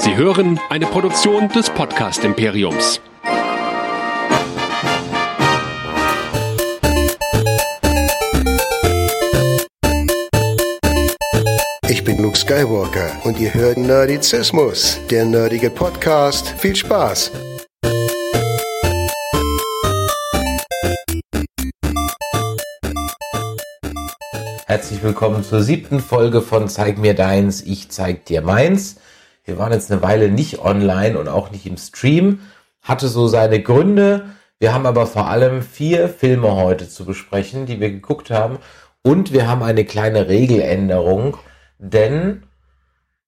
Sie hören eine Produktion des Podcast Imperiums. Ich bin Luke Skywalker und ihr hört Nerdizismus, der nerdige Podcast. Viel Spaß! Herzlich willkommen zur siebten Folge von Zeig mir deins, ich zeig dir meins. Wir waren jetzt eine Weile nicht online und auch nicht im Stream. Hatte so seine Gründe. Wir haben aber vor allem vier Filme heute zu besprechen, die wir geguckt haben. Und wir haben eine kleine Regeländerung, denn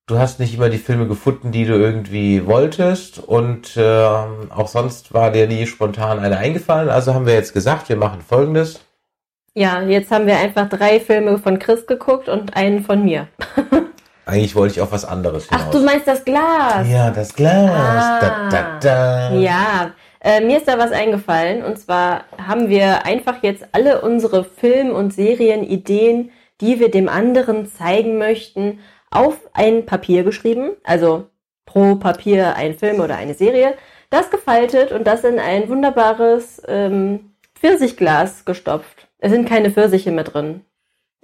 du hast nicht immer die Filme gefunden, die du irgendwie wolltest. Und äh, auch sonst war dir nie spontan eine eingefallen. Also haben wir jetzt gesagt, wir machen folgendes. Ja, jetzt haben wir einfach drei Filme von Chris geguckt und einen von mir. Eigentlich wollte ich auf was anderes hinaus. Ach, du meinst das Glas? Ja, das Glas. Ah. Da, da, da. Ja, äh, mir ist da was eingefallen. Und zwar haben wir einfach jetzt alle unsere Film- und Serienideen, die wir dem anderen zeigen möchten, auf ein Papier geschrieben. Also pro Papier ein Film oder eine Serie. Das gefaltet und das in ein wunderbares ähm, Pfirsichglas gestopft. Es sind keine Pfirsiche mehr drin.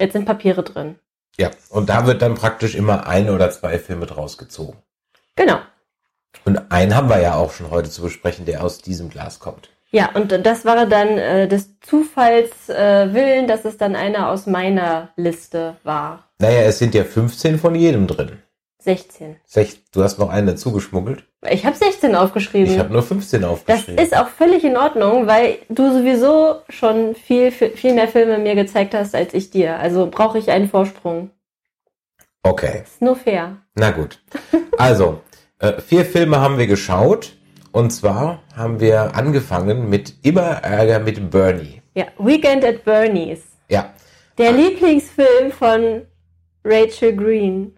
Jetzt sind Papiere drin. Ja, und da wird dann praktisch immer ein oder zwei Filme draus gezogen. Genau. Und einen haben wir ja auch schon heute zu besprechen, der aus diesem Glas kommt. Ja, und das war dann äh, des Zufalls äh, willen, dass es dann einer aus meiner Liste war. Naja, es sind ja 15 von jedem drin. 16. Sech, du hast noch einen dazu geschmuggelt. Ich habe 16 aufgeschrieben. Ich habe nur 15 das aufgeschrieben. ist auch völlig in Ordnung, weil du sowieso schon viel, viel mehr Filme mir gezeigt hast als ich dir. Also brauche ich einen Vorsprung. okay, Ist nur fair. na gut. Also, äh, vier Filme haben wir geschaut. Und zwar haben wir angefangen mit Immer Ärger mit Bernie. Ja, Weekend at Bernie's. Ja, Der Lieblingsfilm von Rachel Green.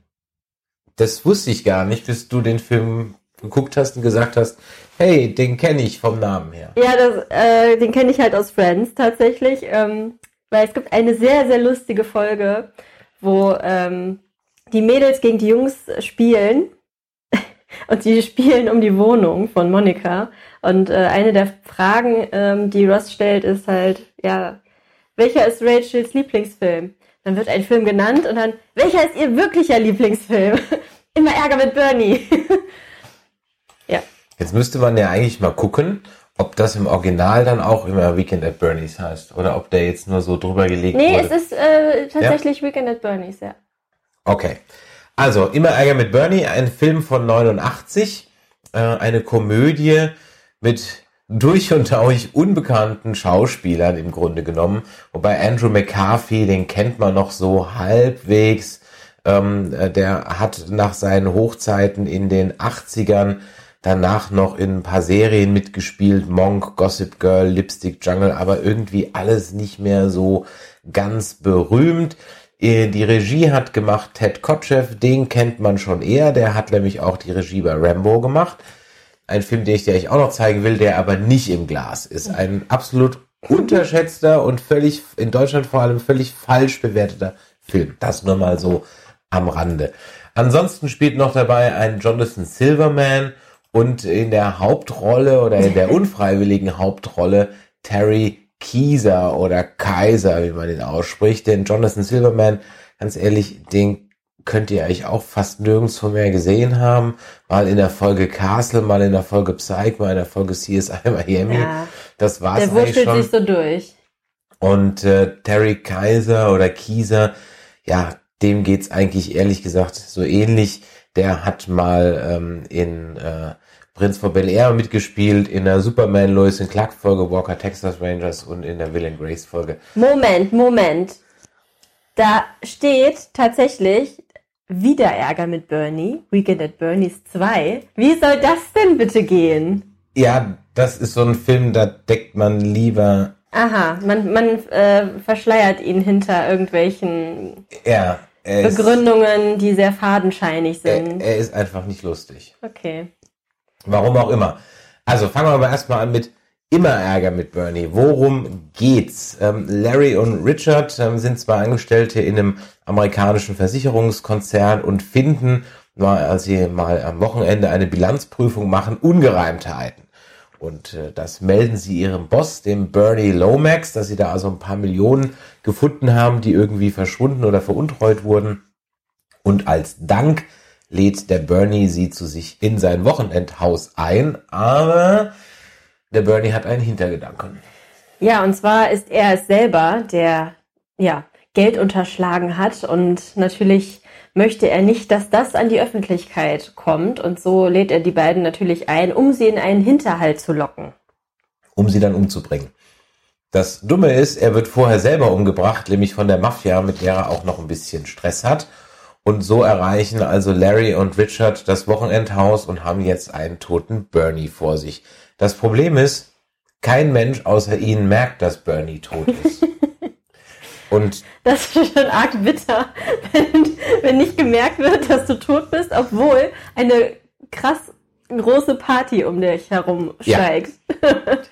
Das wusste ich gar nicht, bis du den Film geguckt hast und gesagt hast, hey, den kenne ich vom Namen her. Ja, das, äh, den kenne ich halt aus Friends tatsächlich, ähm, weil es gibt eine sehr, sehr lustige Folge, wo ähm, die Mädels gegen die Jungs spielen und sie spielen um die Wohnung von Monika und äh, eine der Fragen, ähm, die Ross stellt, ist halt, ja, welcher ist Rachels Lieblingsfilm? Dann wird ein Film genannt und dann, welcher ist ihr wirklicher Lieblingsfilm? Immer Ärger mit Bernie. ja. Jetzt müsste man ja eigentlich mal gucken, ob das im Original dann auch immer Weekend at Bernie's heißt oder ob der jetzt nur so drüber gelegt Nee, wurde. es ist äh, tatsächlich Weekend at Bernie's, ja. Okay. Also, immer Ärger mit Bernie, ein Film von 89, äh, eine Komödie mit durch und durch unbekannten Schauspielern im Grunde genommen. Wobei Andrew McCarthy, den kennt man noch so halbwegs. Ähm, äh, der hat nach seinen Hochzeiten in den 80ern danach noch in ein paar Serien mitgespielt, Monk, Gossip Girl, Lipstick Jungle, aber irgendwie alles nicht mehr so ganz berühmt. Äh, Die Regie hat gemacht Ted Kotcheff, den kennt man schon eher, der hat nämlich auch die Regie bei Rambo gemacht. Ein Film, den ich dir eigentlich auch noch zeigen will, der aber nicht im Glas ist. Ein absolut unterschätzter und völlig, in Deutschland vor allem völlig falsch bewerteter Film. Das nur mal so am Rande. Ansonsten spielt noch dabei ein Jonathan Silverman und in der Hauptrolle oder in der unfreiwilligen Hauptrolle Terry Kieser oder Kaiser, wie man ihn ausspricht. Denn Jonathan Silverman, ganz ehrlich, den könnt ihr eigentlich auch fast nirgendwo mehr gesehen haben. Mal in der Folge Castle, mal in der Folge Psych, mal in der Folge CSI Miami. Ja. Das war's Der eigentlich schon. sich so durch. Und äh, Terry Kaiser oder Kieser, ja, dem geht's eigentlich ehrlich gesagt so ähnlich. Der hat mal ähm, in äh, Prinz von Bel Air mitgespielt, in der Superman Lois and Clark Folge Walker Texas Rangers und in der Will and Grace Folge. Moment, Moment. Da steht tatsächlich wieder Ärger mit Bernie. Weekend at Bernie's 2. Wie soll das denn bitte gehen? Ja, das ist so ein Film, da deckt man lieber, Aha, man, man äh, verschleiert ihn hinter irgendwelchen ja, ist, Begründungen, die sehr fadenscheinig er, sind. er ist einfach nicht lustig. Okay. Warum auch immer. Also fangen wir aber erstmal an mit immer Ärger mit Bernie. Worum geht's? Ähm, Larry und Richard ähm, sind zwei Angestellte in einem amerikanischen Versicherungskonzern und finden als sie mal am Wochenende eine Bilanzprüfung machen, Ungereimtheiten. Und äh, das melden sie ihrem Boss, dem Bernie Lomax, dass sie da also ein paar Millionen gefunden haben, die irgendwie verschwunden oder veruntreut wurden. Und als Dank lädt der Bernie sie zu sich in sein Wochenendhaus ein, aber der Bernie hat einen Hintergedanken. Ja, und zwar ist er es selber, der ja Geld unterschlagen hat und natürlich möchte er nicht, dass das an die Öffentlichkeit kommt und so lädt er die beiden natürlich ein, um sie in einen Hinterhalt zu locken. Um sie dann umzubringen. Das Dumme ist, er wird vorher selber umgebracht, nämlich von der Mafia, mit der er auch noch ein bisschen Stress hat. Und so erreichen also Larry und Richard das Wochenendhaus und haben jetzt einen toten Bernie vor sich. Das Problem ist, kein Mensch außer ihnen merkt, dass Bernie tot ist. Und das ist schon arg bitter, wenn, wenn nicht gemerkt wird, dass du tot bist, obwohl eine krass große Party um dich herum steigt. Ja.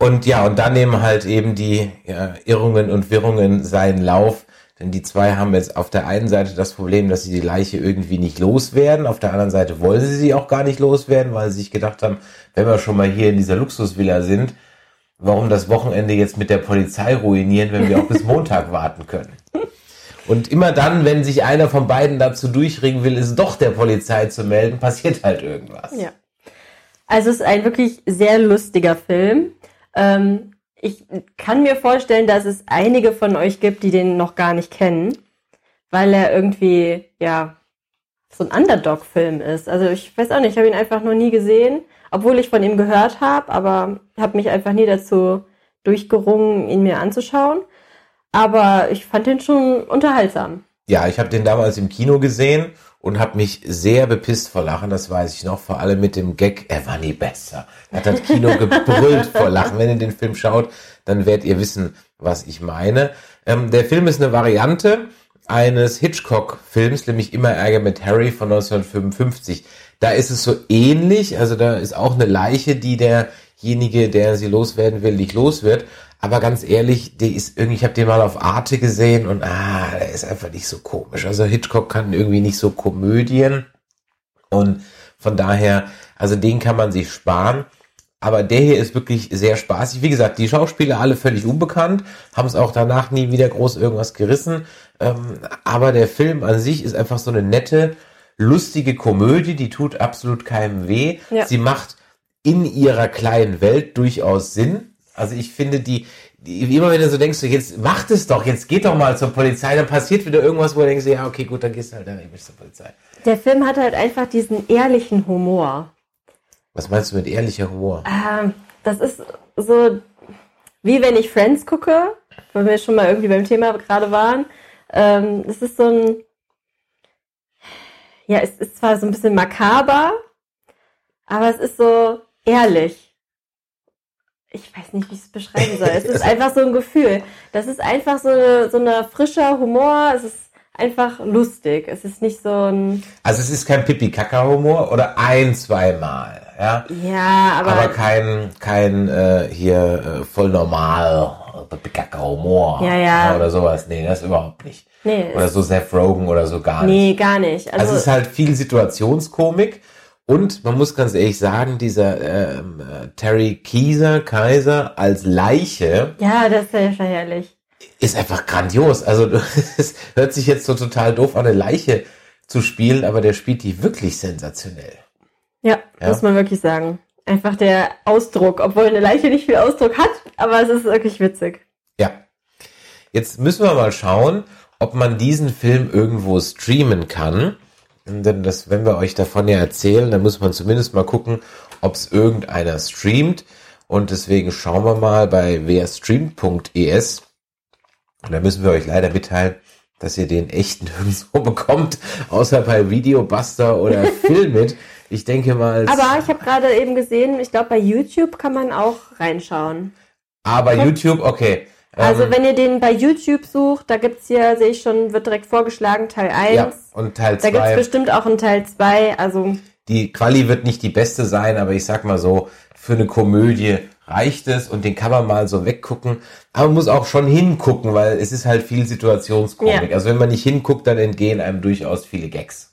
Und ja, und dann nehmen halt eben die ja, Irrungen und Wirrungen seinen Lauf. Denn die zwei haben jetzt auf der einen Seite das Problem, dass sie die Leiche irgendwie nicht loswerden. Auf der anderen Seite wollen sie sie auch gar nicht loswerden, weil sie sich gedacht haben, wenn wir schon mal hier in dieser Luxusvilla sind, warum das Wochenende jetzt mit der Polizei ruinieren, wenn wir auch bis Montag warten können. Und immer dann, wenn sich einer von beiden dazu durchringen will, es doch der Polizei zu melden, passiert halt irgendwas. Ja. Also es ist ein wirklich sehr lustiger Film. Ähm, ich kann mir vorstellen, dass es einige von euch gibt, die den noch gar nicht kennen, weil er irgendwie, ja, so ein Underdog-Film ist. Also ich weiß auch nicht, ich habe ihn einfach noch nie gesehen obwohl ich von ihm gehört habe, aber habe mich einfach nie dazu durchgerungen, ihn mir anzuschauen. Aber ich fand ihn schon unterhaltsam. Ja, ich habe den damals im Kino gesehen und habe mich sehr bepisst vor Lachen, das weiß ich noch, vor allem mit dem Gag, er war nie besser. Er hat das Kino gebrüllt vor Lachen. Wenn ihr den Film schaut, dann werdet ihr wissen, was ich meine. Ähm, der Film ist eine Variante eines Hitchcock-Films, nämlich Immer Ärger mit Harry von 1955. Da ist es so ähnlich, also da ist auch eine Leiche, die derjenige, der sie loswerden will, nicht los wird. Aber ganz ehrlich, der ist irgendwie, ich habe den mal auf Arte gesehen und ah, der ist einfach nicht so komisch. Also Hitchcock kann irgendwie nicht so Komödien und von daher, also den kann man sich sparen. Aber der hier ist wirklich sehr spaßig. Wie gesagt, die Schauspieler alle völlig unbekannt, haben es auch danach nie wieder groß irgendwas gerissen. Ähm, aber der Film an sich ist einfach so eine nette, lustige Komödie, die tut absolut keinem weh. Ja. Sie macht in ihrer kleinen Welt durchaus Sinn. Also ich finde die, die, immer wenn du so denkst, jetzt macht es doch, jetzt geht doch mal zur Polizei, dann passiert wieder irgendwas, wo du denkst, ja, okay, gut, dann gehst du halt dann nicht zur Polizei. Der Film hat halt einfach diesen ehrlichen Humor. Was meinst du mit ehrlicher Humor? Ähm, das ist so, wie wenn ich Friends gucke, weil wir schon mal irgendwie beim Thema gerade waren. Ähm, es ist so ein, ja, es ist zwar so ein bisschen makaber, aber es ist so ehrlich. Ich weiß nicht, wie ich es beschreiben soll. Es ist einfach so ein Gefühl. Das ist einfach so, eine, so ein frischer Humor. Es ist einfach lustig. Es ist nicht so ein. Also es ist kein Pipi-Kaka-Humor oder ein, zweimal, ja. Ja, aber. Aber kein, kein äh, hier äh, voll normal Pipi-Kaka-Humor. Ja, ja. Oder sowas. Nee, das überhaupt nicht. Nee. Oder so Seth Rogen oder so gar nicht. Nee, gar nicht. Also, also es ist halt viel Situationskomik. Und man muss ganz ehrlich sagen, dieser ähm, äh, Terry Kieser, Kaiser als Leiche. Ja, das ist ja herrlich. Ist einfach grandios. Also es hört sich jetzt so total doof an, eine Leiche zu spielen, aber der spielt die wirklich sensationell. Ja, ja, muss man wirklich sagen. Einfach der Ausdruck, obwohl eine Leiche nicht viel Ausdruck hat, aber es ist wirklich witzig. Ja. Jetzt müssen wir mal schauen, ob man diesen Film irgendwo streamen kann. Denn das, wenn wir euch davon ja erzählen, dann muss man zumindest mal gucken, ob es irgendeiner streamt. Und deswegen schauen wir mal bei werstreamt.es. Und da müssen wir euch leider mitteilen, dass ihr den echten nirgendwo bekommt, außer bei Videobuster oder Filmit. Ich denke mal. Aber ich habe gerade eben gesehen, ich glaube bei YouTube kann man auch reinschauen. Ah, bei YouTube, okay. Also ähm, wenn ihr den bei YouTube sucht, da gibt's hier, sehe ich schon, wird direkt vorgeschlagen, Teil 1. Ja, und Teil 2. Da gibt's bestimmt auch einen Teil 2, also. Die Quali wird nicht die beste sein, aber ich sag mal so, für eine Komödie reicht es und den kann man mal so weggucken. Aber man muss auch schon hingucken, weil es ist halt viel Situationskomik. Ja. Also wenn man nicht hinguckt, dann entgehen einem durchaus viele Gags.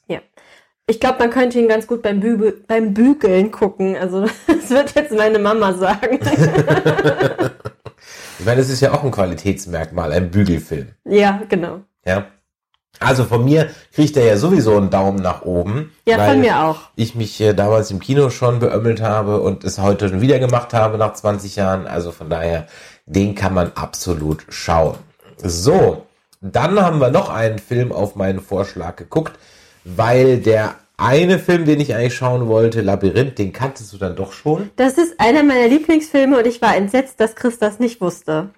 Ich glaube, man könnte ihn ganz gut beim, Bügel, beim Bügeln gucken. Also das wird jetzt meine Mama sagen. Ich meine, das ist ja auch ein Qualitätsmerkmal, ein Bügelfilm. ja, genau. Ja. Also von mir kriegt er ja sowieso einen Daumen nach oben. Ja, von mir auch. Ich mich äh, damals im Kino schon beömmelt habe und es heute schon wieder gemacht habe nach 20 Jahren. Also von daher, den kann man absolut schauen. So, dann haben wir noch einen Film auf meinen Vorschlag geguckt, weil der eine Film, den ich eigentlich schauen wollte, Labyrinth, den kanntest du dann doch schon. Das ist einer meiner Lieblingsfilme und ich war entsetzt, dass Chris das nicht wusste.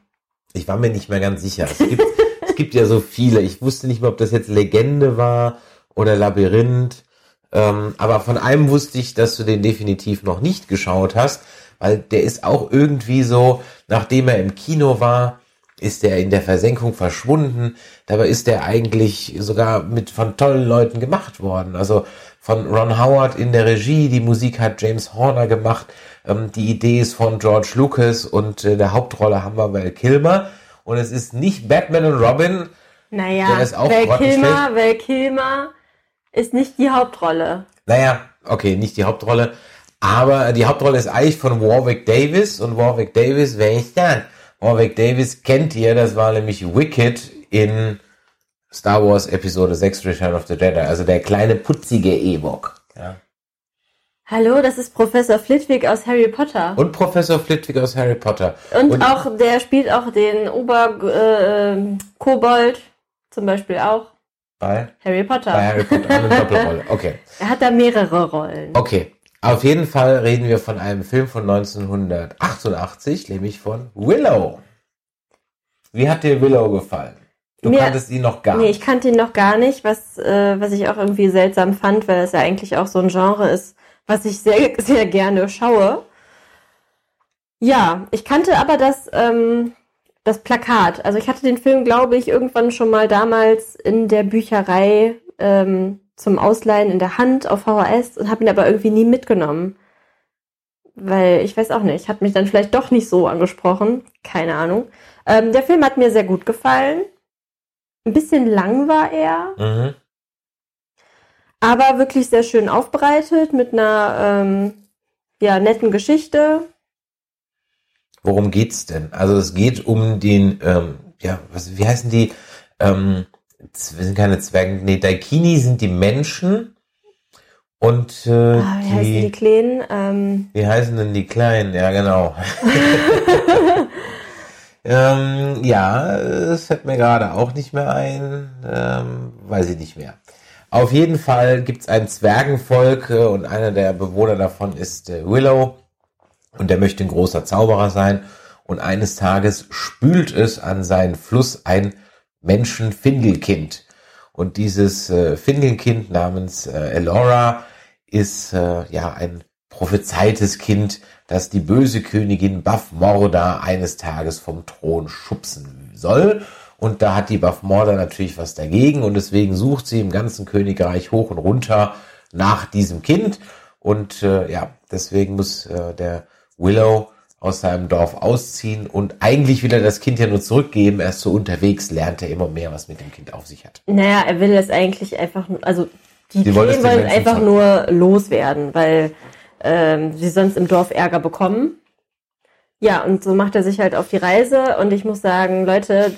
Ich war mir nicht mehr ganz sicher. Es gibt, es gibt ja so viele. Ich wusste nicht mehr, ob das jetzt Legende war oder Labyrinth. Ähm, aber von einem wusste ich, dass du den definitiv noch nicht geschaut hast, weil der ist auch irgendwie so, nachdem er im Kino war, ist er in der Versenkung verschwunden. Dabei ist er eigentlich sogar mit von tollen Leuten gemacht worden. Also von Ron Howard in der Regie, die Musik hat James Horner gemacht, ähm, die Idee ist von George Lucas und äh, der Hauptrolle haben wir Val Kilmer. Und es ist nicht Batman und Robin, Naja, Der ist auch Val. Kilmer, Val Kilmer ist nicht die Hauptrolle. Naja, okay, nicht die Hauptrolle. Aber die Hauptrolle ist eigentlich von Warwick Davis. Und Warwick Davis, wer ist dann? Warwick Davis kennt ihr, das war nämlich Wicked in Star Wars Episode 6 Return of the Jedi. Also der kleine putzige Ewok. Ja. Hallo, das ist Professor Flitwick aus Harry Potter. Und Professor Flitwick aus Harry Potter. Und, auch, der spielt auch den Ober-Kobold zum Beispiel auch. bei, Harry Potter. bei Harry Potter eine Doppelrolle. Okay. Er hat da mehrere Rollen. Okay. Auf jeden Fall reden wir von einem Film von 1988, nämlich von Willow. Wie hat dir Willow gefallen? Du Mir- kanntest ihn noch gar Nee, nicht. ich kannte ihn noch gar nicht, was, äh, was ich auch irgendwie seltsam fand, weil es ja eigentlich auch so ein Genre ist, was ich sehr, sehr gerne schaue. Ja, ich kannte aber das, ähm, das Plakat. Also ich hatte den Film, glaube ich, irgendwann schon mal damals in der Bücherei ähm, zum Ausleihen in der Hand auf VHS und habe ihn aber irgendwie nie mitgenommen. Weil ich weiß auch nicht, hat mich dann vielleicht doch nicht so angesprochen. Keine Ahnung. Ähm, der Film hat mir sehr gut gefallen. Ein bisschen lang war er, Mhm. aber wirklich sehr schön aufbereitet mit einer ähm, ja, netten Geschichte. Worum geht's denn? Also es geht um den, ähm, ja, was, wie heißen die? Ähm, sind keine Zwerge, nee, Daikini sind die Menschen und äh, Ah, wie heißen die die, Kleinen? Ähm, wie heißen denn die Kleinen? Ja, genau. ähm, ja, es fällt mir gerade auch nicht mehr ein, ähm, weiß ich nicht mehr. Auf jeden Fall gibt's ein Zwergenvolk äh, und einer der Bewohner davon ist äh, Willow und der möchte ein großer Zauberer sein und eines Tages spült es an seinen Fluss ein Menschenfindelkind. Und dieses äh, Findelkind namens äh, Elora ist äh, ja ein prophezeites Kind, das die böse Königin Bafmorda eines Tages vom Thron schubsen soll. Und da hat die Bafmorda natürlich was dagegen und deswegen sucht sie im ganzen Königreich hoch und runter nach diesem Kind. Und äh, ja, deswegen muss äh, der Willow aus seinem Dorf ausziehen und eigentlich will er das Kind ja nur zurückgeben. Erst so unterwegs lernt er immer mehr, was mit dem Kind auf sich hat. naja, er will es eigentlich einfach nur, also die Sie wollen einfach nur loswerden, weil ähm, sie sonst im Dorf Ärger bekommen. Ja, und so macht er sich halt auf die Reise und ich muss sagen, Leute,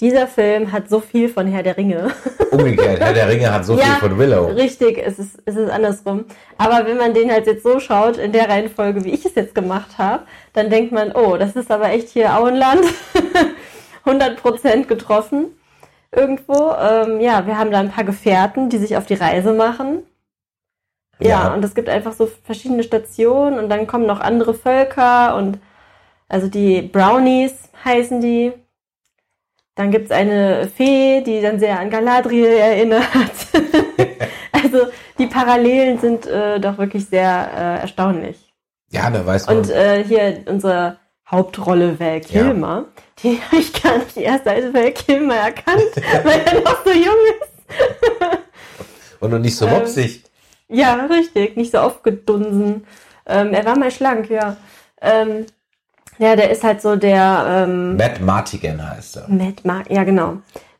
dieser Film hat so viel von Herr der Ringe. Umgekehrt, Herr der Ringe hat so viel von Willow. Richtig, es ist, es ist andersrum. Aber wenn man den halt jetzt so schaut, in der Reihenfolge, wie ich es jetzt gemacht habe, dann denkt man, oh, das ist aber echt hier Auenland. 100% getroffen irgendwo. Ähm, ja, wir haben da ein paar Gefährten, die sich auf die Reise machen. Ja, Ja. und es gibt einfach so verschiedene Stationen und dann kommen noch andere Völker und also die Brownies heißen die. Dann gibt's eine Fee, die dann sehr an Galadriel erinnert. also die Parallelen sind äh, doch wirklich sehr äh, erstaunlich. Ja, da weiß man. Und äh, hier unsere Hauptrolle Val Kilmer, die habe ich gar nicht erst als Val Kilmer erkannt, weil er noch so jung ist. und noch nicht so ähm, mopsig. Ja, richtig, nicht so aufgedunsen. Ähm, er war mal schlank, ja. Ähm, ja, der ist halt so der ähm, Matt Martigan heißt er. Matt Mar ja genau.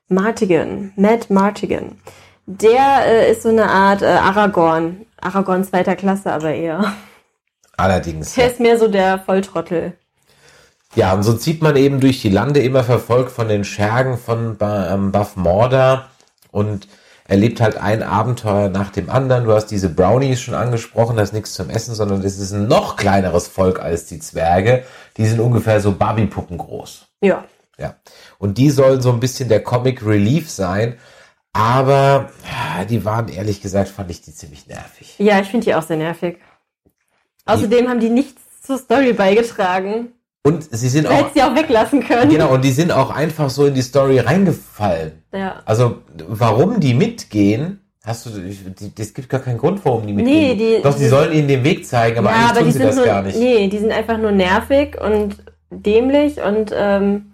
Martigan, Matt Martigan. Der äh, ist so eine Art äh, Aragorn. Aragorn zweiter Klasse, aber eher. Allerdings. Der ist mehr so der Volltrottel. Ja, und so zieht man eben durch die Lande, immer verfolgt von den Schergen von Ba- ähm, Buff Morda und erlebt halt ein Abenteuer nach dem anderen. Du hast diese Brownies schon angesprochen, das ist nichts zum Essen, sondern das ist ein noch kleineres Volk als die Zwerge. Die sind ungefähr so Barbie-Puppen groß. Ja. Ja. Und die sollen so ein bisschen der Comic Relief sein. Aber ja, die waren, ehrlich gesagt, fand ich die ziemlich nervig. Ja, ich finde die auch sehr nervig. Außerdem haben die nichts zur Story beigetragen. Und sie sind Du auch, hättest sie auch weglassen können. genau, und die sind auch einfach so in die Story reingefallen. Ja. Also, warum die mitgehen, hast du, es gibt gar keinen Grund, warum die mitgehen. Nee, die- Doch, sie sollen ihnen den Weg zeigen, aber ja, eigentlich aber tun die sie sind das nur, gar nicht. nee, die sind einfach nur nervig und dämlich und ähm,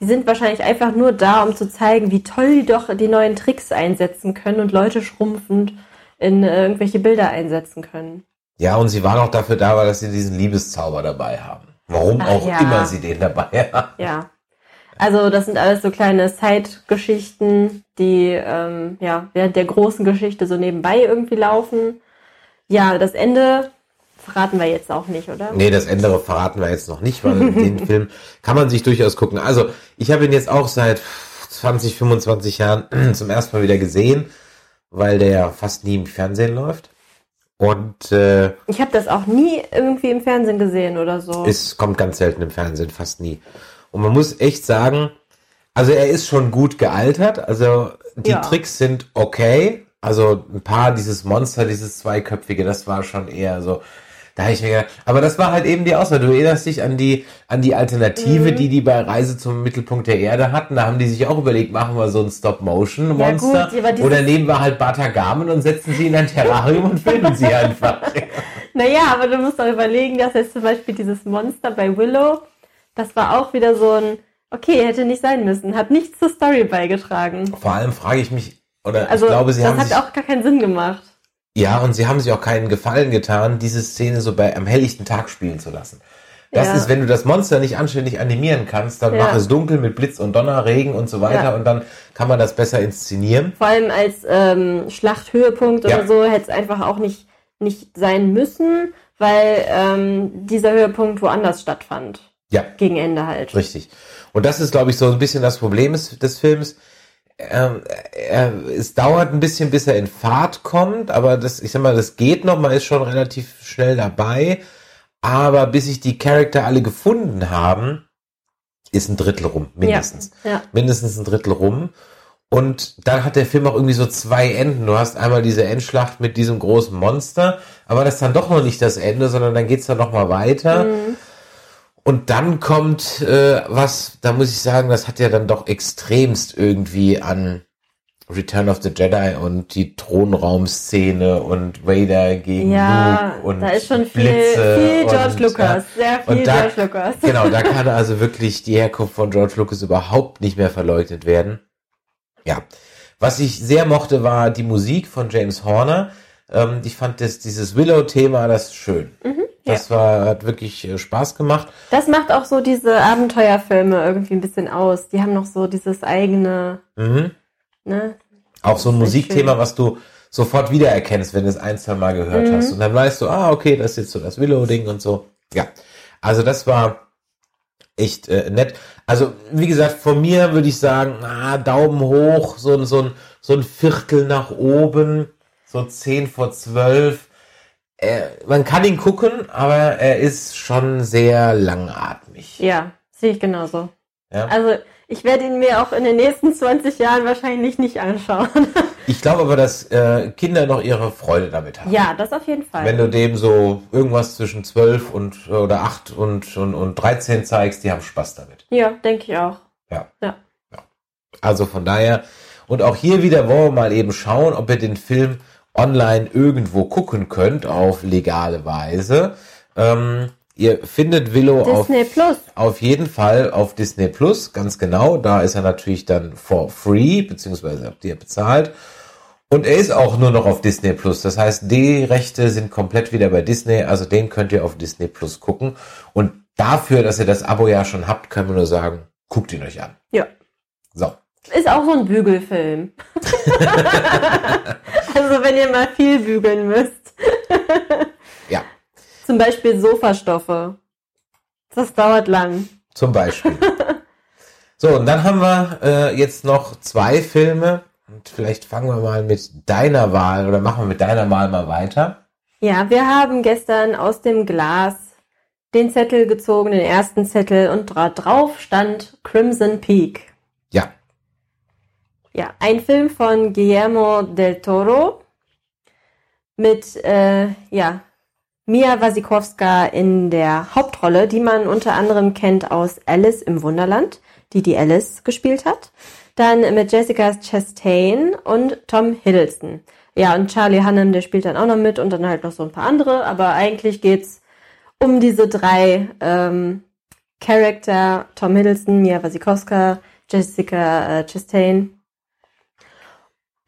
die sind wahrscheinlich einfach nur da, um zu zeigen, wie toll die doch die neuen Tricks einsetzen können und Leute schrumpfend in äh, irgendwelche Bilder einsetzen können. Ja, und sie waren auch dafür da, weil dass sie diesen Liebeszauber dabei haben. Warum Ach auch ja. immer sie den dabei haben. Ja. Also das sind alles so kleine Side-Geschichten, die ähm, ja während der großen Geschichte so nebenbei irgendwie laufen. Ja, das Ende verraten wir jetzt auch nicht, oder? Nee, das Ende verraten wir jetzt noch nicht, weil den Film kann man sich durchaus gucken. Also, ich habe ihn jetzt auch seit 20, 25 Jahren zum ersten Mal wieder gesehen, weil der fast nie im Fernsehen läuft. Und äh, Ich habe das auch nie irgendwie im Fernsehen gesehen oder so. es kommt ganz selten im Fernsehen, fast nie. Und man muss echt sagen, also er ist schon gut gealtert. Also die Ja. Tricks sind okay. Also ein paar, dieses Monster, dieses zweiköpfige, das war schon eher so. Da hab ich mir gedacht, aber das war halt eben die Auswahl. Du erinnerst dich an die, an die Mhm. Alternative, die die bei Reise zum Mittelpunkt der Erde hatten. Da haben die sich auch überlegt, machen wir so ein Stop-Motion-Monster. Ja, oder nehmen wir halt Batagamen und setzen sie in ein Terrarium und filmen sie einfach. Naja, aber du musst doch überlegen, dass jetzt zum Beispiel dieses Monster bei Willow, das war auch wieder so ein, okay, hätte nicht sein müssen, hat nichts zur Story beigetragen. Vor allem frage ich mich, oder Also ich glaube, sie das haben hat sich, auch gar keinen Sinn gemacht. Ja, und sie haben sich auch keinen Gefallen getan, diese Szene so bei am helllichten Tag spielen zu lassen. Das Ja. ist, wenn du das Monster nicht anständig animieren kannst, dann Ja. mach es dunkel mit Blitz und Donner, Regen und so weiter Ja. und dann kann man das besser inszenieren. Vor allem als ähm, Schlachthöhepunkt oder so hätte es einfach auch nicht, nicht sein müssen, weil ähm, dieser Höhepunkt woanders stattfand. Ja, Gegen Ende halt. richtig. Und das ist, glaube ich, so ein bisschen das Problem des Films. Ähm, es dauert ein bisschen, bis er in Fahrt kommt, aber das, ich sag mal, das geht noch, man ist schon relativ schnell dabei. Aber bis sich die Charakter alle gefunden haben, ist ein Drittel rum, mindestens. Ja. Mindestens ein Drittel rum. Und dann hat der Film auch irgendwie so zwei Enden. Du hast einmal diese Endschlacht mit diesem großen Monster, aber das ist dann doch noch nicht das Ende, sondern dann geht's dann noch mal weiter. Und dann kommt äh, was, da muss ich sagen, das hat ja dann doch extremst irgendwie an Return of the Jedi und die Thronraumszene und Vader gegen Ja, Luke und da ist schon viel, Blitze viel George und, Lucas. Sehr viel und da- George Lucas. Genau, da kann also wirklich die Herkunft von George Lucas überhaupt nicht mehr verleugnet werden. Ja. Was ich sehr mochte, war die Musik von James Horner. Ähm, ich fand das, dieses Willow-Thema, das schön. Das war, hat wirklich äh, Spaß gemacht. Das macht auch so diese Abenteuerfilme irgendwie ein bisschen aus. Die haben noch so dieses eigene, Mhm. ne? Auch so ein ist Musikthema, schön. was du sofort wiedererkennst, wenn du es ein, zwei Mal gehört Mhm. hast. Und dann weißt du, ah, okay, das ist jetzt so das Willow-Ding und so. Ja. Also das war echt äh, nett. Also, wie gesagt, von mir würde ich sagen, ah, Daumen hoch, so, ein so, ein so ein Viertel nach oben, so zehn vor zwölf. Äh, man kann ihn gucken, aber er ist schon sehr langatmig. Ja, sehe ich genauso. Ja? Also ich werde ihn mir auch in den nächsten 20 Jahren wahrscheinlich nicht anschauen. Ich glaube aber, dass äh, Kinder noch ihre Freude damit haben. ja, das auf jeden Fall. Wenn du dem so irgendwas zwischen 12 und oder 8 und, und, und 13 zeigst, die haben Spaß damit. ja, denke ich auch. Ja. Ja. Also von daher, und auch hier wieder wollen wir mal eben schauen, ob ihr den Film online irgendwo gucken könnt, auf legale Weise. Ähm, ihr findet Willow auf, Disney Plus. auf jeden Fall auf Disney Plus, ganz genau. Da ist er natürlich dann for free, beziehungsweise habt ihr bezahlt. Und er ist auch nur noch auf Disney Plus. Das heißt, die Rechte sind komplett wieder bei Disney. Also den könnt ihr auf Disney Plus gucken. Und dafür, dass ihr das Abo ja schon habt, können wir nur sagen, guckt ihn euch an. Ja. So. Ist auch so ein Bügelfilm. also wenn ihr mal viel bügeln müsst. Ja, Zum Beispiel Sofastoffe. Das dauert lang. zum Beispiel. so, und dann haben wir äh, jetzt noch zwei Filme. Und vielleicht fangen wir mal mit deiner Wahl oder machen wir mit deiner Wahl mal weiter. Ja, wir haben gestern aus dem Glas den Zettel gezogen, den ersten Zettel, und dra drauf stand Crimson Peak. Ja, Ja, ein Film von Guillermo del Toro mit äh, ja, Mia Wasikowska in der Hauptrolle, die man unter anderem kennt aus Alice im Wunderland, die die Alice gespielt hat. Dann mit Jessica Chastain und Tom Hiddleston. Ja, und Charlie Hunnam, der spielt dann auch noch mit und dann halt noch so ein paar andere. Aber eigentlich geht's um diese drei ähm, Charakter, Tom Hiddleston, Mia Wasikowska, Jessica äh, Chastain.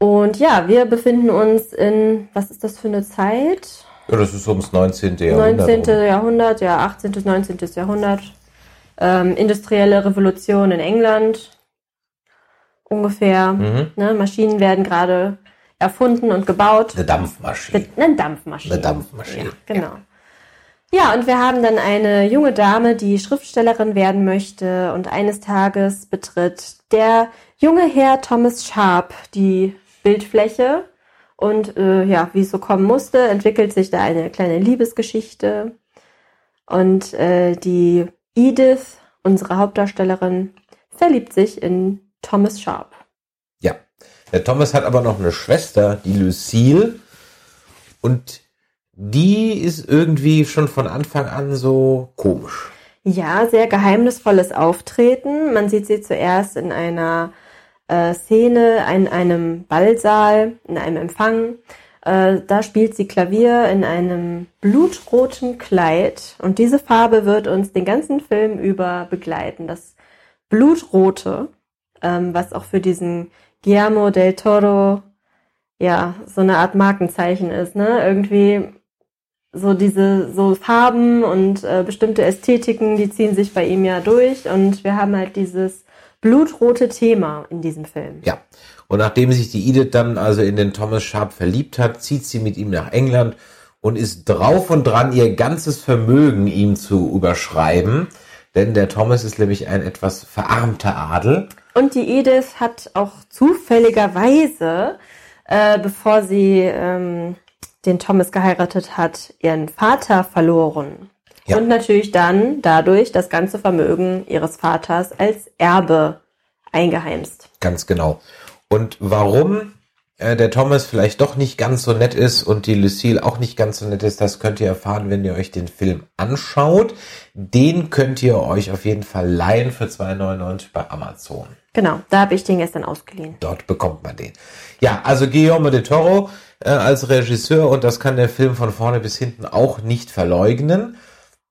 Und ja, wir befinden uns in, was ist das für eine Zeit? Ja, das ist ums 19. Jahrhundert. 19. rum. Jahrhundert, ja, 18. bis 19. Jahrhundert. Ähm, industrielle Revolution in England. Ungefähr. Mhm. Ne, Maschinen werden gerade erfunden und gebaut. Eine Dampfmaschine. Eine Dampfmaschine. Eine Dampfmaschine. Ja, genau. Ja, und wir haben dann eine junge Dame, die Schriftstellerin werden möchte und eines Tages betritt der junge Herr Thomas Sharp die Bildfläche und äh, ja, wie es so kommen musste, entwickelt sich da eine kleine Liebesgeschichte und äh, die Edith, unsere Hauptdarstellerin, verliebt sich in Thomas Sharp. Ja. Der Thomas hat aber noch eine Schwester, die Lucille. Und die ist irgendwie schon von Anfang an so komisch. Ja, sehr geheimnisvolles Auftreten. Man sieht sie zuerst in einer äh, Szene in einem Ballsaal, in einem Empfang. Äh, da spielt sie Klavier in einem blutroten Kleid und diese Farbe wird uns den ganzen Film über begleiten. Das Blutrote, ähm, was auch für diesen Guillermo del Toro ja so eine Art Markenzeichen ist, ne? Irgendwie so diese so Farben und äh, bestimmte Ästhetiken, die ziehen sich bei ihm ja durch und wir haben halt dieses blutrote Thema in diesem Film. Ja. Und nachdem sich die Edith dann also in den Thomas Sharp verliebt hat, zieht sie mit ihm nach England und ist drauf und dran, ihr ganzes Vermögen ihm zu überschreiben. Denn der Thomas ist nämlich ein etwas verarmter Adel. Und die Edith hat auch zufälligerweise, äh, bevor sie ähm, den Thomas geheiratet hat, ihren Vater verloren. Ja. Und natürlich dann dadurch das ganze Vermögen ihres Vaters als Erbe eingeheimst. Ganz genau. Und warum äh, der Thomas vielleicht doch nicht ganz so nett ist und die Lucille auch nicht ganz so nett ist, das könnt ihr erfahren, wenn ihr euch den Film anschaut. Den könnt ihr euch auf jeden Fall leihen für 2,99 bei Amazon. Genau, da habe ich den gestern ausgeliehen. Dort bekommt man den. Ja, also Guillermo del Toro äh, als Regisseur und das kann der Film von vorne bis hinten auch nicht verleugnen.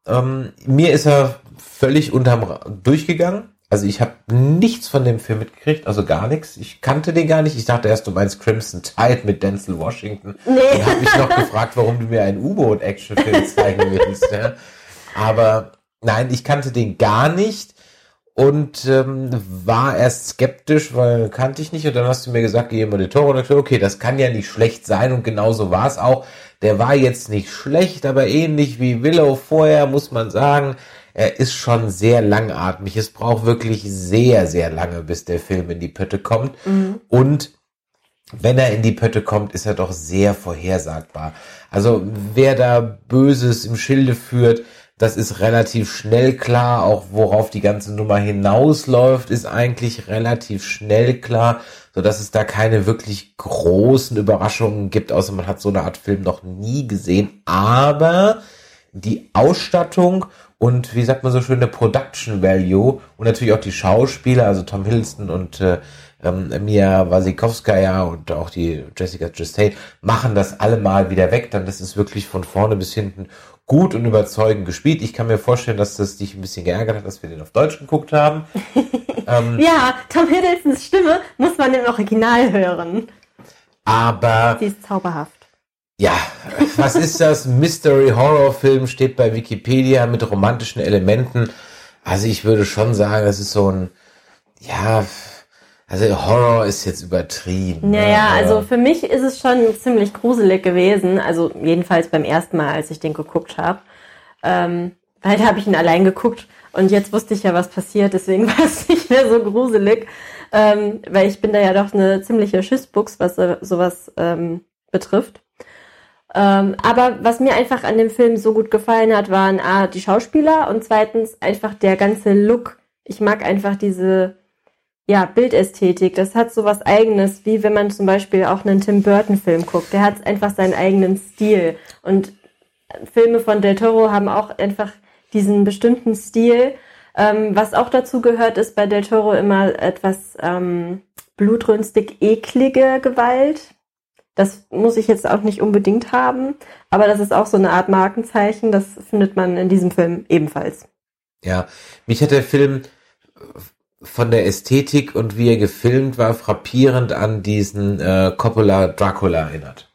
Ähm, mir ist er völlig unterm Ra- durchgegangen. Also ich habe nichts von dem Film mitgekriegt, also gar nichts. Ich kannte den gar nicht. Ich dachte erst, du meinst Crimson Tide mit Denzel Washington. Nee. Und habe mich noch gefragt, warum du mir einen U-Boot-Actionfilm zeigen willst. Ja. Aber nein, ich kannte den gar nicht und ähm, war erst skeptisch, weil kannte ich nicht. Und dann hast du mir gesagt, Guillermo del Toro. Und ich dachte, okay, das kann ja nicht schlecht sein. Und genauso war es auch. Der war jetzt nicht schlecht, aber ähnlich wie Willow vorher, muss man sagen, er ist schon sehr langatmig. Es braucht wirklich sehr, sehr lange, bis der Film in die Pötte kommt. Und wenn er in die Pötte kommt, ist er doch sehr vorhersagbar. Also wer da Böses im Schilde führt, das ist relativ schnell klar. Auch worauf die ganze Nummer hinausläuft, ist eigentlich relativ schnell klar, so dass es da keine wirklich großen Überraschungen gibt, außer man hat so eine Art Film noch nie gesehen. Aber die Ausstattung und wie sagt man so schön, der Production Value und natürlich auch die Schauspieler, also Tom Hiddleston und äh, ähm, Mia Wasikowskaja und auch die Jessica Chastain machen das alle mal wieder weg. Dann das ist wirklich von vorne bis hinten gut und überzeugend gespielt. Ich kann mir vorstellen, dass das dich ein bisschen geärgert hat, dass wir den auf Deutsch geguckt haben. Ja, Tom Hiddlestons Stimme muss man im Original hören. Aber Sie ist zauberhaft. Ja, was ist das? Mystery Horror Film steht bei Wikipedia mit romantischen Elementen. Also ich würde schon sagen, das ist so ein, ja, Also Horror ist jetzt übertrieben. Naja, ne? also für mich ist es schon ziemlich gruselig gewesen. Also jedenfalls beim ersten Mal, als ich den geguckt habe. Ähm, weil da habe ich ihn allein geguckt und jetzt wusste ich ja, was passiert, deswegen war es nicht mehr so gruselig. Ähm, weil ich bin da ja doch eine ziemliche Schissbuchs, was äh, sowas ähm, betrifft. Ähm, aber was mir einfach an dem Film so gut gefallen hat, waren A, die Schauspieler und zweitens einfach der ganze Look. Ich mag einfach diese ja, Bildästhetik. Das hat so was eigenes, wie wenn man zum Beispiel auch einen Tim Burton Film guckt. Der hat einfach seinen eigenen Stil. Und Filme von Del Toro haben auch einfach diesen bestimmten Stil. Ähm, was auch dazu gehört, ist bei Del Toro immer etwas ähm, blutrünstig eklige Gewalt. Das muss ich jetzt auch nicht unbedingt haben, aber das ist auch so eine Art Markenzeichen. Das findet man in diesem Film ebenfalls. Ja, mich hat der Film von der Ästhetik und wie er gefilmt war, frappierend an diesen äh, Coppola Dracula erinnert.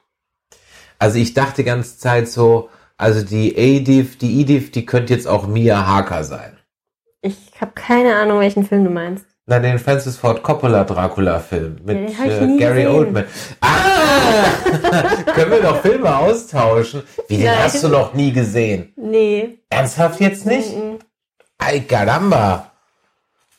Also ich dachte die ganze Zeit so, also die Edith, die Edith, die könnte jetzt auch Mia Harker sein. Ich habe keine Ahnung, welchen Film du meinst. Na, den Francis Ford Coppola Dracula Film mit äh, Gary gesehen. Oldman. Ah! Können wir doch Filme austauschen? Wie, den Nein. hast du noch nie gesehen? Nee. Ernsthaft jetzt nicht? Mhm. Ay, caramba.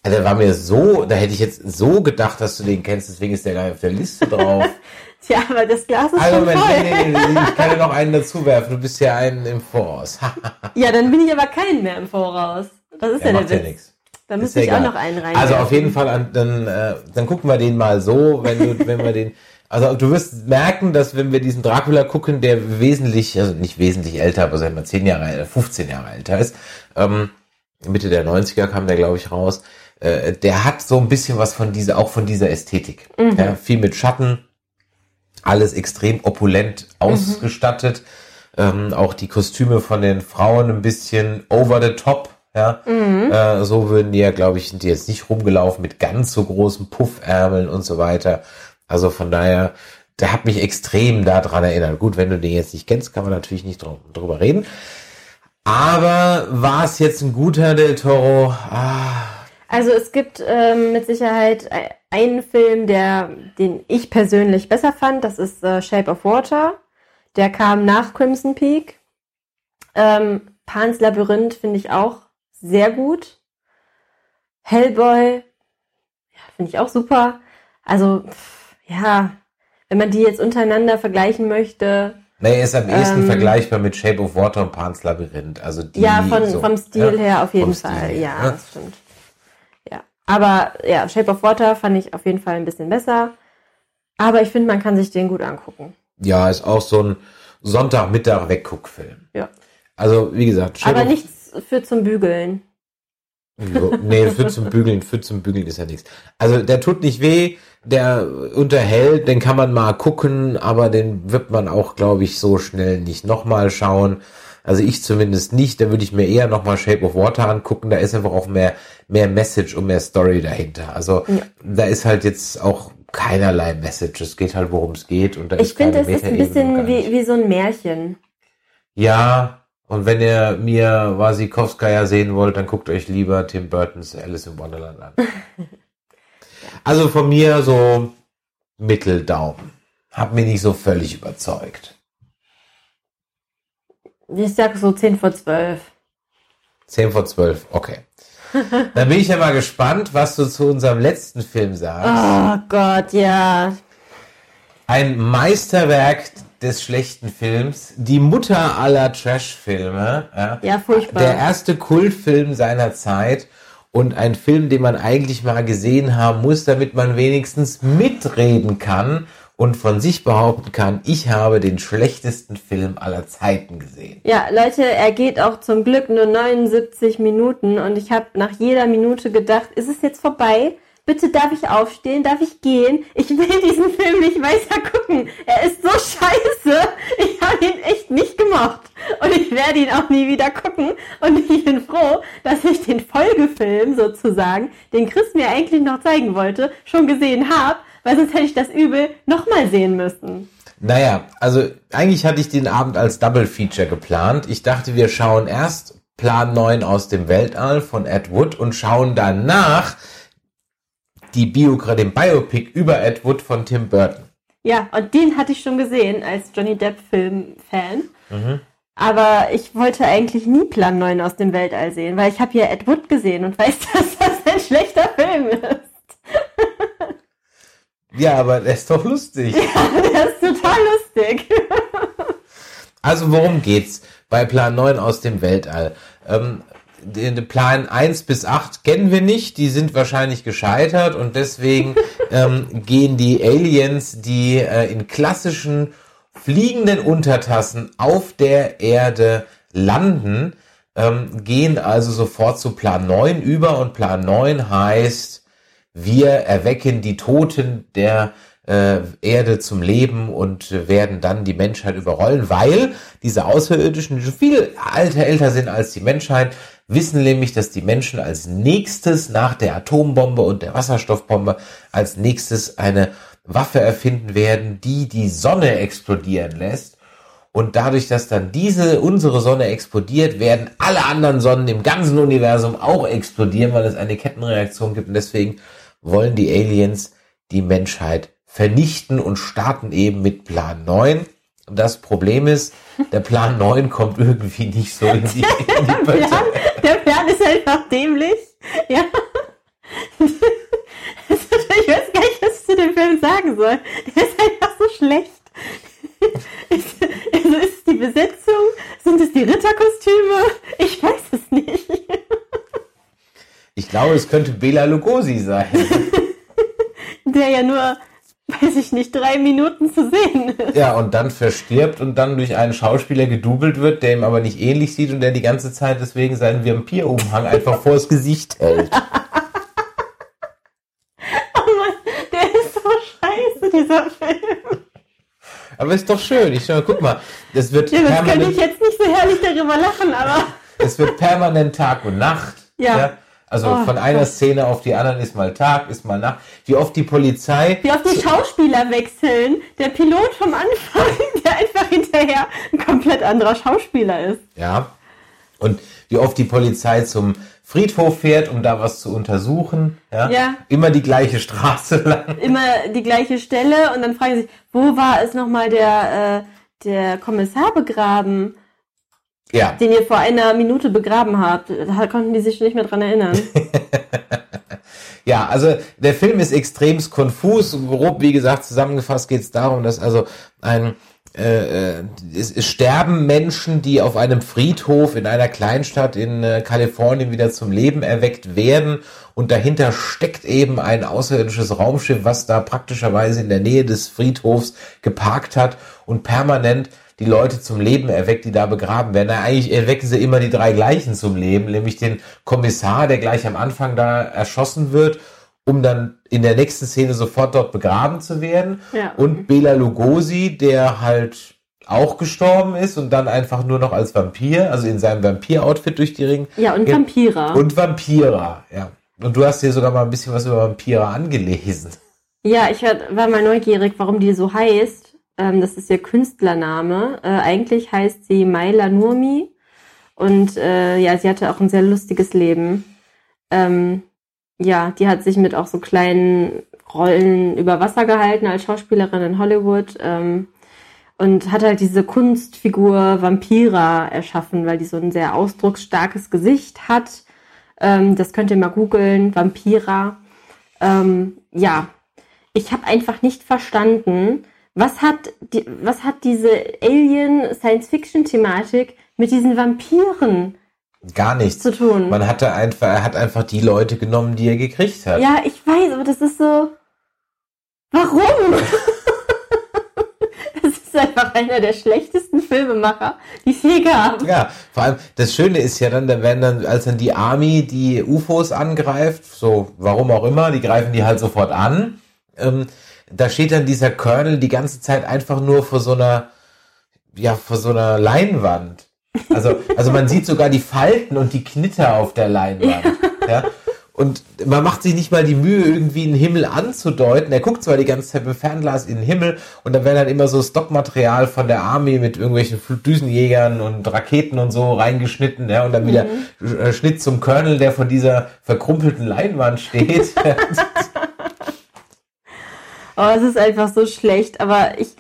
Der war mir so, da hätte ich jetzt so gedacht, dass du den kennst, deswegen ist der gar nicht auf der Liste drauf. Tja, aber das Glas ist Also, schon Moment, voll. nee, nee, nee, ich kann dir noch einen dazu werfen. Du bist ja einen im Voraus. Ja, dann bin ich aber keinen mehr im Voraus. Das ist Ja, ja, ja der Witz. nichts. Da Ist müsste ja ich auch egal. noch einen rein. Also auf jeden Fall, an, dann, äh, dann gucken wir den mal so, wenn du, wenn wir den. Also du wirst merken, dass wenn wir diesen Dracula gucken, der wesentlich, also nicht wesentlich älter, aber sagen wir 10 Jahre, äh, 15 Jahre älter ist, ähm, Mitte der 90er kam der, glaube ich, raus, äh, der hat so ein bisschen was von dieser, auch von dieser Ästhetik. Ja, viel mit Schatten, alles extrem opulent ausgestattet. Ähm, auch die Kostüme von den Frauen ein bisschen over the top. Ja, äh, so würden die ja, glaube ich, sind die jetzt nicht rumgelaufen mit ganz so großen Puffärmeln und so weiter. Also von daher, der hat mich extrem daran erinnert. Gut, wenn du den jetzt nicht kennst, kann man natürlich nicht dr drüber reden. Aber war es jetzt ein guter Del Toro? Ah, Also es gibt ähm, mit Sicherheit e- einen Film, der, den ich persönlich besser fand. Das ist äh, Shape of Water. Der kam nach Crimson Peak. Ähm, Pans Labyrinth finde ich auch sehr gut. Hellboy ja, finde ich auch super. Also pff, ja, wenn man die jetzt untereinander vergleichen möchte, Nee, ist am ehesten Ähm, vergleichbar mit Shape of Water und Pan's Labyrinth. Also die, Ja, von, so, vom Stil ja, her auf jeden vom Stil Fall. her, ja, ne? das stimmt. Aber ja, Shape of Water fand ich auf jeden Fall ein bisschen besser. Aber ich finde, man kann sich den gut angucken. Ja, ist auch so ein Sonntagmittag Wegguckfilm. Ja. Also, wie gesagt, Shape Aber nichts für zum Bügeln. Nee, für zum Bügeln, für zum Bügeln ist ja nichts. Also der tut nicht weh, der unterhält, den kann man mal gucken, aber den wird man auch, glaube ich, so schnell nicht nochmal schauen. Also ich zumindest nicht, da würde ich mir eher nochmal Shape of Water angucken, da ist einfach auch mehr, mehr Message und mehr Story dahinter. Also da ist halt jetzt auch keinerlei Message, es geht halt, worum es geht und da Ich ist keine finde, es ist ein bisschen wie, wie so ein Märchen. Ja, und wenn ihr mir Wasikowskaja sehen wollt, dann guckt euch lieber Tim Burtons Alice in Wonderland an. Also von mir so Mitteldaumen. Hat mich nicht so völlig überzeugt. Ich sag so 10 vor 12. 10 vor 12, okay. Dann bin ich ja mal gespannt, was du zu unserem letzten Film sagst. Oh Gott, ja. Ein Meisterwerk des schlechten Films, die Mutter aller Trash-Filme. Ja, Ja, furchtbar. Der erste Kultfilm seiner Zeit und ein Film, den man eigentlich mal gesehen haben muss, damit man wenigstens mitreden kann und von sich behaupten kann, ich habe den schlechtesten Film aller Zeiten gesehen. Ja, Leute, er geht auch zum Glück nur 79 Minuten und ich habe nach jeder Minute gedacht, ist es jetzt vorbei? Bitte darf ich aufstehen? Darf ich gehen? Ich will diesen Film nicht weiter gucken. Er ist so scheiße. Ich habe ihn echt nicht gemocht. Und ich werde ihn auch nie wieder gucken. Und ich bin froh, dass ich den Folgefilm sozusagen, den Chris mir eigentlich noch zeigen wollte, schon gesehen habe, weil sonst hätte ich das Übel nochmal sehen müssen. Naja, also eigentlich hatte ich den Abend als Double Feature geplant. Ich dachte, wir schauen erst Plan 9 aus dem Weltall von Ed Wood und schauen danach die Biografie, den Biopic über Ed Wood von Tim Burton. Ja, und den hatte ich schon gesehen als Johnny Depp-Film-Fan. Aber ich wollte eigentlich nie Plan 9 aus dem Weltall sehen, weil ich habe ja Ed Wood gesehen und weiß, dass das ein schlechter Film ist. Ja, aber der ist doch lustig. Der ist total lustig. Also worum geht's bei Plan 9 aus dem Weltall? Ähm, den den Plan 1 bis 8 kennen wir nicht, die sind wahrscheinlich gescheitert und deswegen ähm, gehen die Aliens, die äh, in klassischen fliegenden Untertassen auf der Erde landen, ähm, gehen also sofort zu Plan 9 über und Plan 9 heißt, wir erwecken die Toten der äh, Erde zum Leben und werden dann die Menschheit überrollen, weil diese Außerirdischen, die viel alter, älter sind als die Menschheit, wissen nämlich, dass die Menschen als nächstes nach der Atombombe und der Wasserstoffbombe als nächstes eine Waffe erfinden werden, die die Sonne explodieren lässt. Und dadurch, dass dann diese, unsere Sonne explodiert, werden alle anderen Sonnen im ganzen Universum auch explodieren, weil es eine Kettenreaktion gibt. Und deswegen wollen die Aliens die Menschheit vernichten und starten eben mit Plan 9. Und das Problem ist, der Plan 9 kommt irgendwie nicht so in die, in die Der. Plan, der Plan ist einfach dämlich. Ja. Ich weiß gar nicht, was ich zu dem Film sagen soll. Der ist einfach so schlecht. Ist, also ist es die Besetzung? Sind es die Ritterkostüme? Ich weiß es nicht. Glaube, es könnte Bela Lugosi sein. Der ja nur, weiß ich nicht, drei Minuten zu sehen ist. Ja, und dann verstirbt und dann durch einen Schauspieler gedoubelt wird, der ihm aber nicht ähnlich sieht und der die ganze Zeit deswegen seinen Vampirumhang einfach vors Gesicht hält. Oh Mann, der ist so scheiße, dieser Film. Aber ist doch schön. Ich schau, guck mal, das wird, Ja, das könnte ich jetzt nicht so herrlich darüber lachen, aber es wird permanent Tag und Nacht. Ja. Also Oh, von einer Gott. Szene auf die anderen ist mal Tag, ist mal Nacht. Wie oft die Polizei wie oft die Schauspieler wechseln. Der Pilot vom Anfang, der einfach hinterher ein komplett anderer Schauspieler ist. Ja. Und wie oft die Polizei zum Friedhof fährt, um da was zu untersuchen. Ja. Ja. Immer die gleiche Straße lang. Immer die gleiche Stelle und dann fragen sie sich, wo war es nochmal der, äh, der Kommissar begraben, Ja. den ihr vor einer Minute begraben habt? Da konnten die sich nicht mehr dran erinnern. Ja, also der Film ist extremst konfus. Grob, wie gesagt, zusammengefasst geht es darum, dass also ein äh, äh, es, es sterben Menschen, die auf einem Friedhof in einer Kleinstadt in äh, Kalifornien wieder zum Leben erweckt werden und dahinter steckt eben ein außerirdisches Raumschiff, was da praktischerweise in der Nähe des Friedhofs geparkt hat und permanent die Leute zum Leben erweckt, die da begraben werden. Na, eigentlich erwecken sie immer die drei gleichen zum Leben, nämlich den Kommissar, der gleich am Anfang da erschossen wird, um dann in der nächsten Szene sofort dort begraben zu werden. Ja. Und Bela Lugosi, der halt auch gestorben ist und dann einfach nur noch als Vampir, also in seinem Vampir-Outfit durch die Ring. Ja, und. Vampira. Und Vampira, ja. Und du hast dir sogar mal ein bisschen was über Vampire angelesen. Ja, ich war, war mal neugierig, warum die so heißt. Ähm, das ist ihr Künstlername. Äh, eigentlich heißt sie Maila Nurmi. Und äh, ja, sie hatte auch ein sehr lustiges Leben. Ähm, ja, die hat sich mit auch so kleinen Rollen über Wasser gehalten als Schauspielerin in Hollywood. Ähm, und hat halt diese Kunstfigur Vampira erschaffen, weil die so ein sehr ausdrucksstarkes Gesicht hat. Ähm, das könnt ihr mal googeln, Vampira. Ähm, ja, ich habe einfach nicht verstanden, was hat, die, was hat diese Alien-Science-Fiction-Thematik mit diesen Vampiren Gar nichts. zu tun? Man hatte einfach, er hat einfach die Leute genommen, die er gekriegt hat. Ja, ich weiß, aber das ist so. Warum? das ist einfach einer der schlechtesten Filmemacher, die es je gab. Ja, vor allem das Schöne ist ja dann, da werden dann, als dann die Army die UFOs angreift, so warum auch immer, die greifen die halt sofort an. Ähm, da steht dann dieser Colonel die ganze Zeit einfach nur vor so einer, ja, vor so einer Leinwand. Also, also man sieht sogar die Falten und die Knitter auf der Leinwand. Ja. Und man macht sich nicht mal die Mühe, irgendwie einen Himmel anzudeuten. Er guckt zwar die ganze Zeit mit Fernglas in den Himmel und dann werden dann immer so Stockmaterial von der Army mit irgendwelchen Düsenjägern und Raketen und so reingeschnitten, ja, und dann wieder äh, Schnitt zum Colonel, der vor dieser verkrumpelten Leinwand steht. Oh, es ist einfach so schlecht. Aber ich,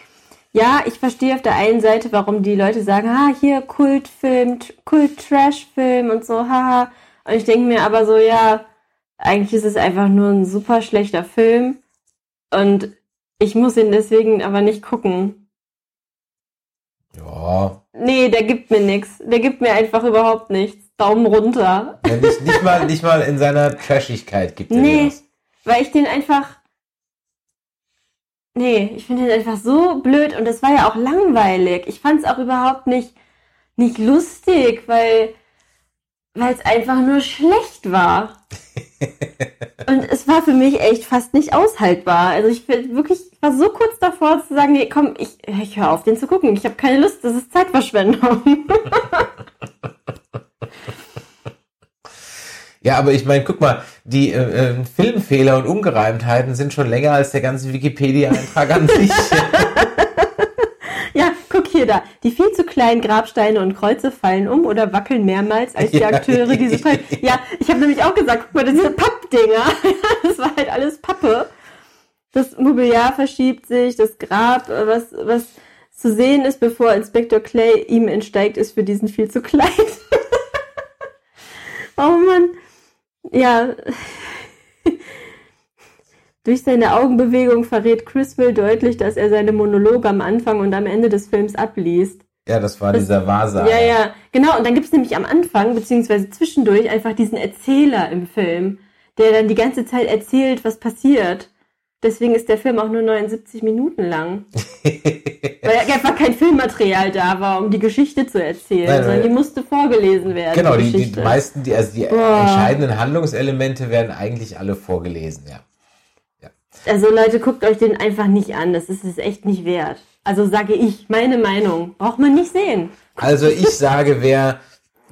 ja, ich verstehe auf der einen Seite, warum die Leute sagen, ah, hier Kultfilm, Kult-Trash-Film und so, haha. Und ich denke mir aber so, ja, eigentlich ist es einfach nur ein super schlechter Film. Und ich muss ihn deswegen aber nicht gucken. Ja. Nee, der gibt mir nichts. Der gibt mir einfach überhaupt nichts. Daumen runter. ja nicht, nicht, mal, nicht mal in seiner Trashigkeit gibt er Nee, dir was. weil ich den einfach. Nee, ich finde den einfach so blöd und es war ja auch langweilig. Ich fand es auch überhaupt nicht, nicht lustig, weil weil es einfach nur schlecht war. und es war für mich echt fast nicht aushaltbar. Also ich bin wirklich ich war so kurz davor zu sagen, nee, komm, ich, ich höre auf, den zu gucken. Ich habe keine Lust, das ist Zeitverschwendung. Ja, aber ich meine, guck mal, die äh, äh, Filmfehler und Ungereimtheiten sind schon länger als der ganze Wikipedia-Eintrag an sich. Ja, guck hier da. Die viel zu kleinen Grabsteine und Kreuze fallen um oder wackeln mehrmals, als die Ja. Akteure diese fallen. Ja, ich habe nämlich auch gesagt, guck mal, diese Pappdinger. das war halt alles Pappe. Das Mobiliar verschiebt sich, das Grab, äh, was, was zu sehen ist, bevor Inspektor Clay ihm entsteigt, ist für diesen viel zu klein. oh Mann. Ja. Durch seine Augenbewegung verrät Criswell deutlich, dass er seine Monologe am Anfang und am Ende des Films abliest. ja, das war dieser Wahrsager. Ja, ja, genau. Und dann gibt's nämlich am Anfang, beziehungsweise zwischendurch, einfach diesen Erzähler im Film, der dann die ganze Zeit erzählt, was passiert. Deswegen ist der Film auch nur 79 Minuten lang. Kein Filmmaterial da war, um die Geschichte zu erzählen, Nein, sondern nein. die musste vorgelesen werden. Genau, die, die Geschichte. meisten, die, also die Boah. entscheidenden Handlungselemente werden eigentlich alle vorgelesen, ja. Also Leute, guckt euch den einfach nicht an. Das ist es echt nicht wert. Also sage ich, meine Meinung. Braucht man nicht sehen. Also ich sage, wer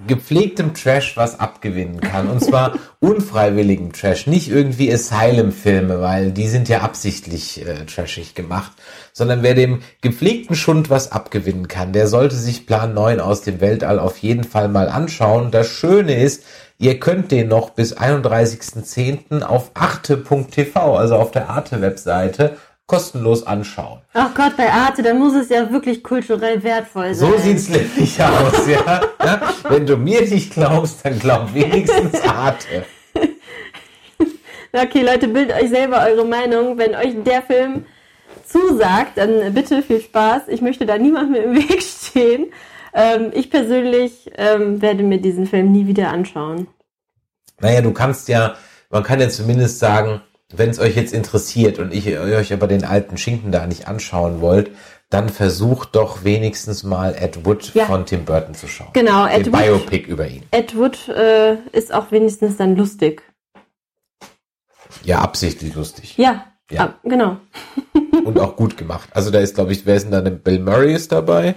gepflegtem Trash was abgewinnen kann, und zwar unfreiwilligem Trash, nicht irgendwie Asylum-Filme, weil die sind ja absichtlich äh, trashig gemacht, sondern wer dem gepflegten Schund was abgewinnen kann, der sollte sich Plan 9 aus dem Weltall auf jeden Fall mal anschauen. Das Schöne ist, ihr könnt den noch bis 31.10. auf arte.tv, also auf der Arte-Webseite, kostenlos anschauen. Ach Gott, bei Arte, da muss es ja wirklich kulturell wertvoll sein. So sieht's nämlich aus, ja. ja. Wenn du mir nicht glaubst, dann glaub wenigstens Arte. Okay, Leute, bildet euch selber eure Meinung. Wenn euch der Film zusagt, dann bitte viel Spaß. Ich möchte da niemandem im Weg stehen. Ähm, ich persönlich ähm, werde mir diesen Film nie wieder anschauen. Naja, du kannst ja, man kann ja zumindest sagen, wenn es euch jetzt interessiert und ich euch aber den alten Schinken da nicht anschauen wollt, dann versucht doch wenigstens mal Ed Wood Ja. von Tim Burton zu schauen. Genau, Den Ed Wood, Biopic über ihn. Ed Wood äh, ist auch wenigstens dann lustig. Ja, absichtlich lustig. Ja, Ja. Ah, genau. Und auch gut gemacht. Also da ist, glaube ich, wer ist denn da? Bill Murray ist dabei.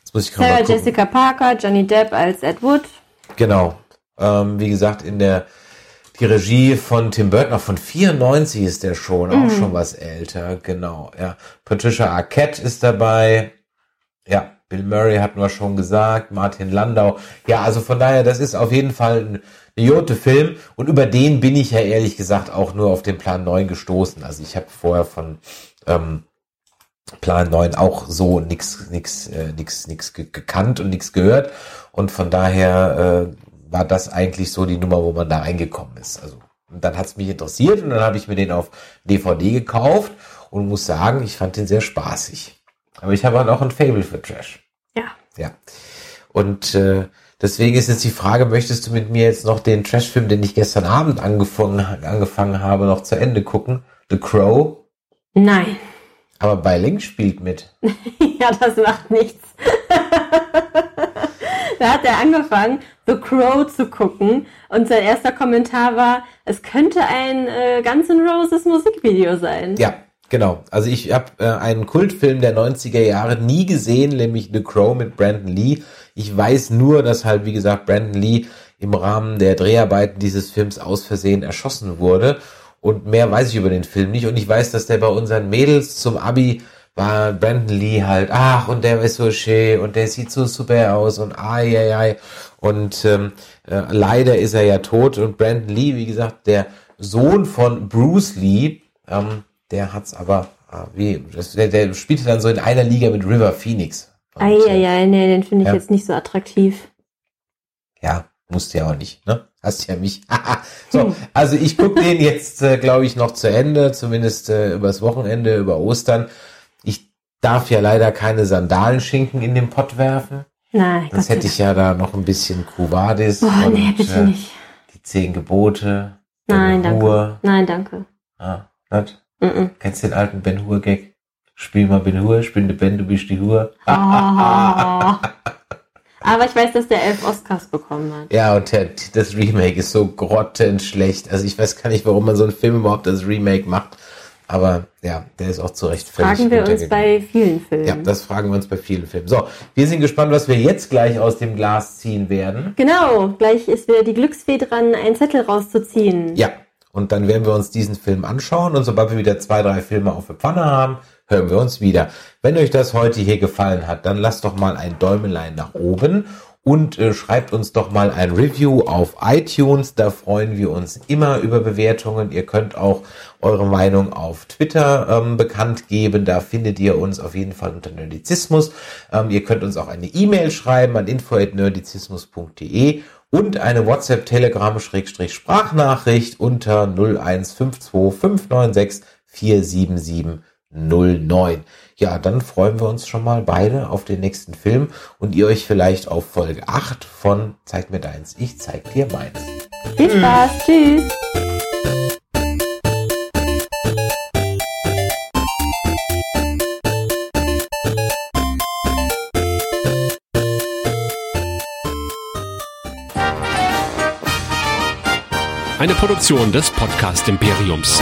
Jetzt muss ich Sarah. Jessica Parker, Johnny Depp als Ed Wood. Genau. Ähm, wie gesagt, in der die Regie von Tim Burton, auch von 94 ist der schon, auch schon was älter, genau. Ja, Patricia Arquette ist dabei. Ja, Bill Murray hatten wir schon gesagt, Martin Landau. Ja, also von daher, das ist auf jeden Fall ein Jote Film und über den bin ich ja ehrlich gesagt auch nur auf den Plan 9 gestoßen. Also ich habe vorher von ähm, Plan 9 auch so nix, nix, äh, nix, nix ge gekannt und nix gehört. Und von daher äh, war das eigentlich so die Nummer, wo man da reingekommen ist. Also und dann hat's mich interessiert und dann habe ich mir den auf DVD gekauft und muss sagen, ich fand den sehr spaßig. Aber ich habe halt auch ein Fable für Trash. Ja. Ja. Und äh, deswegen ist jetzt die Frage, möchtest du mit mir jetzt noch den Trashfilm, den ich gestern Abend angefangen, angefangen habe, noch zu Ende gucken? The Crow. Nein. Aber bei Link spielt mit. ja, das macht nichts. da hat er angefangen, The Crow zu gucken und sein erster Kommentar war, es könnte ein äh, Guns N' Roses Musikvideo sein. Ja, genau. Also ich habe äh, einen Kultfilm der 90er Jahre nie gesehen, nämlich The Crow mit Brandon Lee. Ich weiß nur, dass halt, wie gesagt, Brandon Lee im Rahmen der Dreharbeiten dieses Films aus Versehen erschossen wurde. Und mehr weiß ich über den Film nicht. Und ich weiß, dass der bei unseren Mädels zum Abi war Brandon Lee halt, ach, und der ist so schön und der sieht so super aus und ai, ai, ai. Und ähm, äh, leider ist er ja tot. Und Brandon Lee, wie gesagt, der Sohn von Bruce Lee, ähm, der hat's aber Ah, Wie, das, der, der spielte dann so in einer Liga mit River Phoenix. Und, äh, Eieiei, nee, den finde ich Ja. jetzt nicht so attraktiv. Ja, musst ja auch nicht, ne? Hast ja mich. so, also ich gucke den jetzt, äh, glaube ich, noch zu Ende, zumindest äh, übers Wochenende, über Ostern. Ich darf ja leider keine Sandalenschinken in den Pott werfen. Nein, Gott Sonst sei hätte ich ja da noch ein bisschen Kuvadis Dank. Oh, nee, bitte äh, nicht. die zehn Gebote. Nein, danke. Hur. Nein, danke. Ah, nicht? Mm Kennst du den alten Ben Hur Gag? Spiel mal Ben Hur, der Ben, du bist die Hur. Ah. Aber ich weiß, dass der elf Oscars bekommen hat. Ja, und der, das Remake ist so grottenschlecht. Also ich weiß gar nicht, warum man so einen Film überhaupt als Remake macht. Aber ja, der ist auch zu Recht völlig Fragen wir uns bei vielen Filmen. Ja, das fragen wir uns bei vielen Filmen. So, wir sind gespannt, was wir jetzt gleich aus dem Glas ziehen werden. Genau, gleich ist wieder die Glücksfee dran, einen Zettel rauszuziehen. Ja, und dann werden wir uns diesen Film anschauen und sobald wir wieder zwei, drei Filme auf der Pfanne haben, hören wir uns wieder. Wenn euch das heute hier gefallen hat, dann lasst doch mal ein Däumelein nach oben und äh, schreibt uns doch mal ein Review auf iTunes. Da freuen wir uns immer über Bewertungen. Ihr könnt auch eure Meinung auf Twitter ähm, bekannt geben. Da findet ihr uns auf jeden Fall unter Nerdizismus. Ähm, ihr könnt uns auch eine E-Mail schreiben an info@nerdizismus.de und eine WhatsApp, Telegram, Schrägstrich Sprachnachricht unter 0152 596 47709. Ja, dann freuen wir uns schon mal beide auf den nächsten Film und ihr euch vielleicht auf Folge 8 von Zeig mir deins, ich zeig dir meines. Viel Spaß, tschüss. Eine Produktion des Podcast Imperiums.